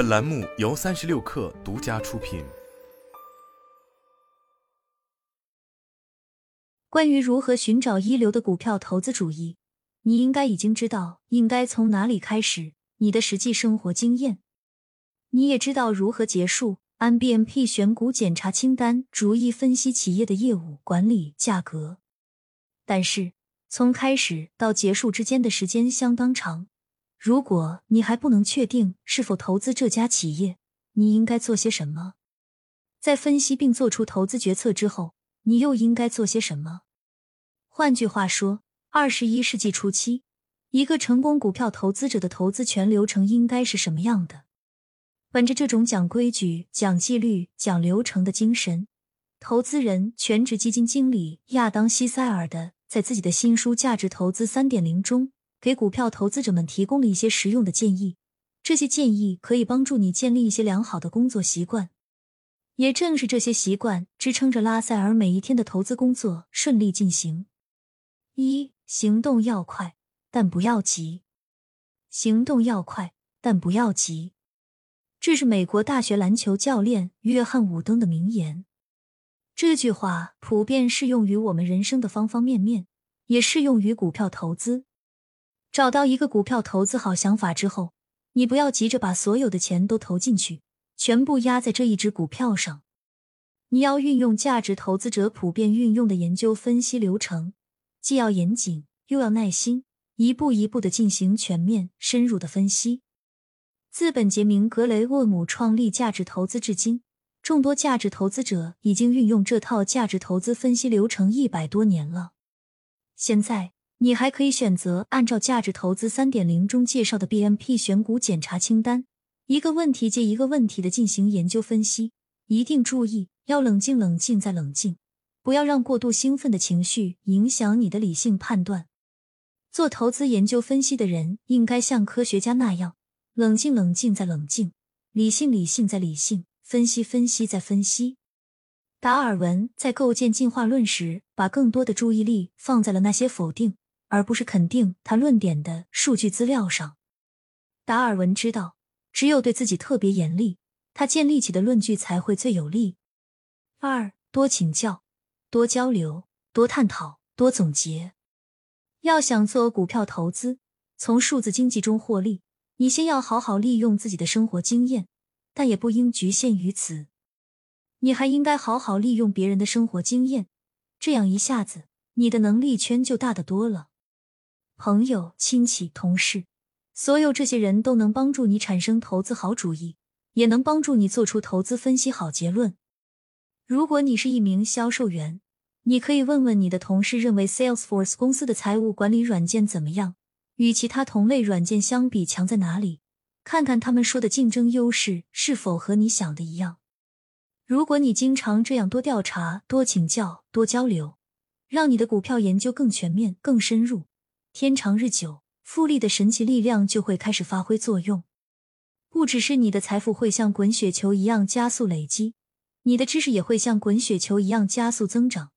本栏目由三十六氪独家出品。关于如何寻找一流的股票投资主义，你应该已经知道应该从哪里开始。你的实际生活经验，你也知道如何结束。按 BMP 选股检查清单，逐一分析企业的业务、管理、价格。但是，从开始到结束之间的时间相当长。如果你还不能确定是否投资这家企业，你应该做些什么？在分析并做出投资决策之后，你又应该做些什么？换句话说，二十一世纪初期，一个成功股票投资者的投资全流程应该是什么样的？本着这种讲规矩、讲纪律、讲流程的精神，投资人、全职基金经理亚当·西塞尔的在自己的新书《价值投资三点零》中，给股票投资者们提供了一些实用的建议。这些建议可以帮助你建立一些良好的工作习惯。也正是这些习惯支撑着拉塞尔每一天的投资工作顺利进行。一、行动要快，但不要急。行动要快，但不要急。这是美国大学篮球教练约翰·伍登的名言。这句话普遍适用于我们人生的方方面面，也适用于股票投资。找到一个股票投资好想法之后，你不要急着把所有的钱都投进去，全部压在这一只股票上。你要运用价值投资者普遍运用的研究分析流程，既要严谨，又要耐心，一步一步的进行全面深入的分析。自本杰明·格雷厄姆创立价值投资至今，众多价值投资者已经运用这套价值投资分析流程一百多年了。现在，你还可以选择按照价值投资三点零中介绍的 BMP 选股检查清单，一个问题接一个问题的进行研究分析。一定注意，要冷静、冷静再冷静，不要让过度兴奋的情绪影响你的理性判断。做投资研究分析的人应该像科学家那样。冷静，冷静再冷静；理性，理性再理性；分析，分析再分析。达尔文在构建进化论时，把更多的注意力放在了那些否定而不是肯定他论点的数据资料上。达尔文知道，只有对自己特别严厉，他建立起的论据才会最有力。二，多请教，多交流，多探讨，多总结。要想做股票投资，从数字经济中获利。你先要好好利用自己的生活经验，但也不应局限于此。你还应该好好利用别人的生活经验，这样一下子你的能力圈就大得多了。朋友、亲戚、同事，所有这些人都能帮助你产生投资好主意，也能帮助你做出投资分析好结论。如果你是一名销售员，你可以问问你的同事，认为 Salesforce 公司的财务管理软件怎么样？与其他同类软件相比，强在哪里？看看他们说的竞争优势是否和你想的一样。如果你经常这样多调查、多请教、多交流，让你的股票研究更全面、更深入，天长日久，复利的神奇力量就会开始发挥作用。不只是你的财富会像滚雪球一样加速累积，你的知识也会像滚雪球一样加速增长，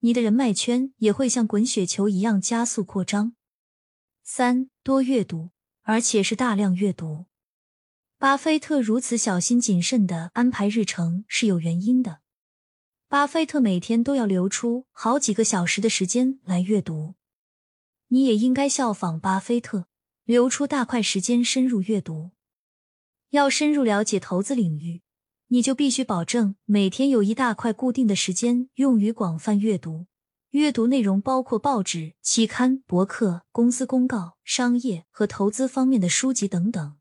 你的人脉圈也会像滚雪球一样加速扩张。三多阅读，而且是大量阅读。巴菲特如此小心谨慎的安排日程是有原因的。巴菲特每天都要留出好几个小时的时间来阅读，你也应该效仿巴菲特，留出大块时间深入阅读。要深入了解投资领域，你就必须保证每天有一大块固定的时间用于广泛阅读。阅读内容包括报纸、期刊、博客、公司公告、商业和投资方面的书籍等等。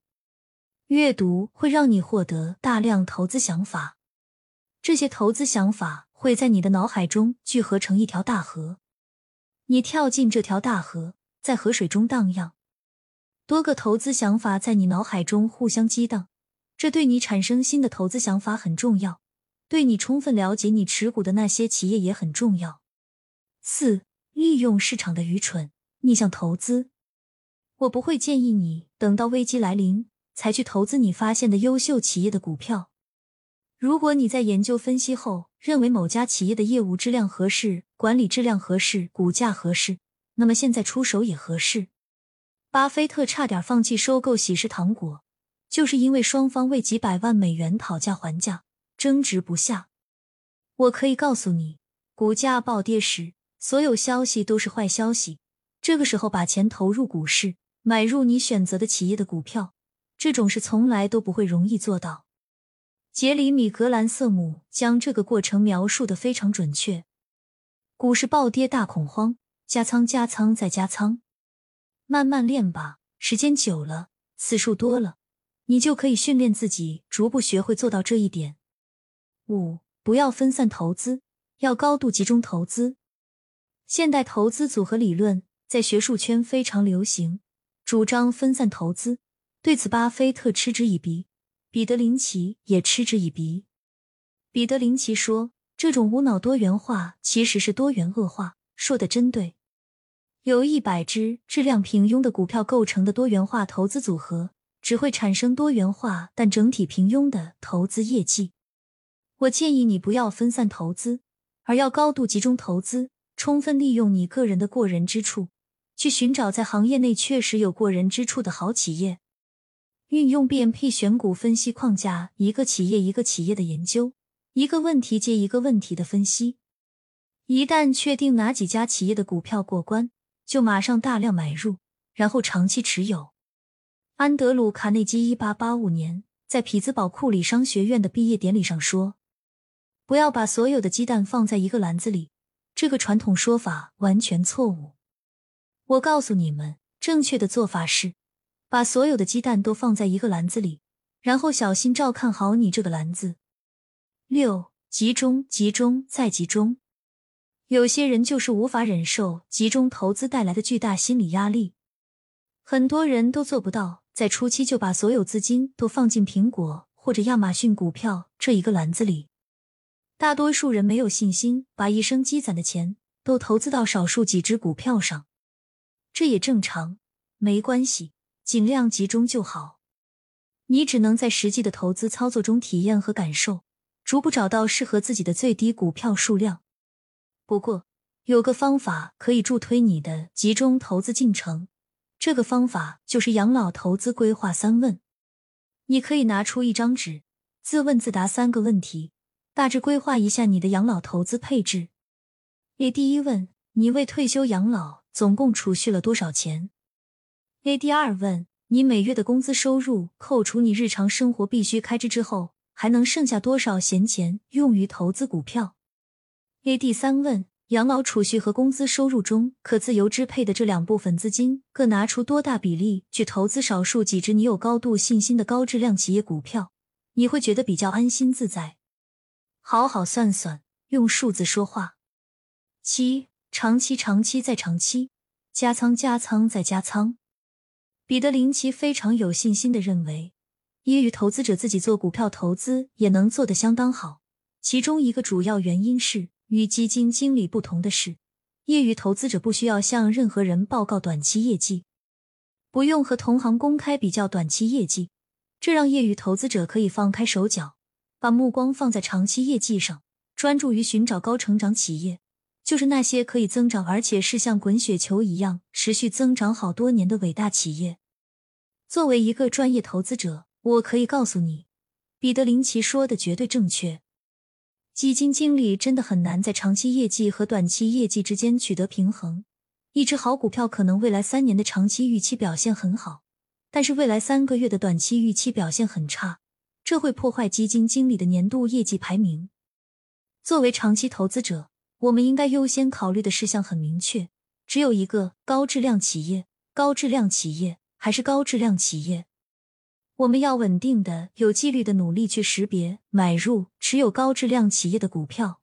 阅读会让你获得大量投资想法，这些投资想法会在你的脑海中聚合成一条大河。你跳进这条大河，在河水中荡漾，多个投资想法在你脑海中互相激荡，这对你产生新的投资想法很重要，对你充分了解你持股的那些企业也很重要。四、利用市场的愚蠢逆向投资。我不会建议你等到危机来临才去投资你发现的优秀企业的股票。如果你在研究分析后认为某家企业的业务质量合适、管理质量合适、股价合适，那么现在出手也合适。巴菲特差点放弃收购喜事糖果，就是因为双方为几百万美元讨价还价，争执不下。我可以告诉你，股价暴跌时，所有消息都是坏消息。这个时候把钱投入股市，买入你选择的企业的股票，这种事从来都不会容易做到。杰里米·格兰瑟姆将这个过程描述的非常准确。股市暴跌，大恐慌，加仓，加仓，再加仓，慢慢练吧。时间久了，次数多了，你就可以训练自己，逐步学会做到这一点。五，不要分散投资，要高度集中投资。现代投资组合理论在学术圈非常流行，主张分散投资。对此，巴菲特嗤之以鼻。彼得林奇也嗤之以鼻。彼得林奇说：“这种无脑多元化其实是多元恶化。”说的真对。由一百只质量平庸的股票构成的多元化投资组合，只会产生多元化但整体平庸的投资业绩。我建议你不要分散投资，而要高度集中投资，充分利用你个人的过人之处，去寻找在行业内确实有过人之处的好企业。运用 BMP 选股分析框架，一个企业一个企业的研究，一个问题接一个问题的分析。一旦确定哪几家企业的股票过关，就马上大量买入，然后长期持有。安德鲁·卡内基一八八五年在匹兹堡库里商学院的毕业典礼上说：“不要把所有的鸡蛋放在一个篮子里，这个传统说法完全错误。我告诉你们，正确的做法是。”把所有的鸡蛋都放在一个篮子里，然后小心照看好你这个篮子。六，集中，集中，再集中。有些人就是无法忍受集中投资带来的巨大心理压力，很多人都做不到在初期就把所有资金都放进苹果或者亚马逊股票这一个篮子里。大多数人没有信心把一生积攒的钱都投资到少数几只股票上，这也正常，没关系。尽量集中就好。你只能在实际的投资操作中体验和感受，逐步找到适合自己的最低股票数量。不过，有个方法可以助推你的集中投资进程。这个方法就是养老投资规划三问。你可以拿出一张纸，自问自答三个问题，大致规划一下你的养老投资配置。A 第一问：你为退休养老总共储蓄了多少钱？A 第二问：你每月的工资收入扣除你日常生活必须开支之后，还能剩下多少闲钱用于投资股票？A 第三问：养老储蓄和工资收入中可自由支配的这两部分资金，各拿出多大比例去投资少数几只你有高度信心的高质量企业股票？你会觉得比较安心自在。好好算算，用数字说话。七，长期，长期再长期，加仓，加仓再加仓。彼得林奇非常有信心的认为，业余投资者自己做股票投资也能做得相当好。其中一个主要原因是，与基金经理不同的是，业余投资者不需要向任何人报告短期业绩，不用和同行公开比较短期业绩，这让业余投资者可以放开手脚，把目光放在长期业绩上，专注于寻找高成长企业。就是那些可以增长，而且是像滚雪球一样持续增长好多年的伟大企业。作为一个专业投资者，我可以告诉你，彼得林奇说的绝对正确。基金经理真的很难在长期业绩和短期业绩之间取得平衡。一只好股票可能未来三年的长期预期表现很好，但是未来三个月的短期预期表现很差，这会破坏基金经理的年度业绩排名。作为长期投资者，我们应该优先考虑的事项很明确，只有一个高质量企业，高质量企业还是高质量企业。我们要稳定的、有纪律的努力去识别、买入、持有高质量企业的股票。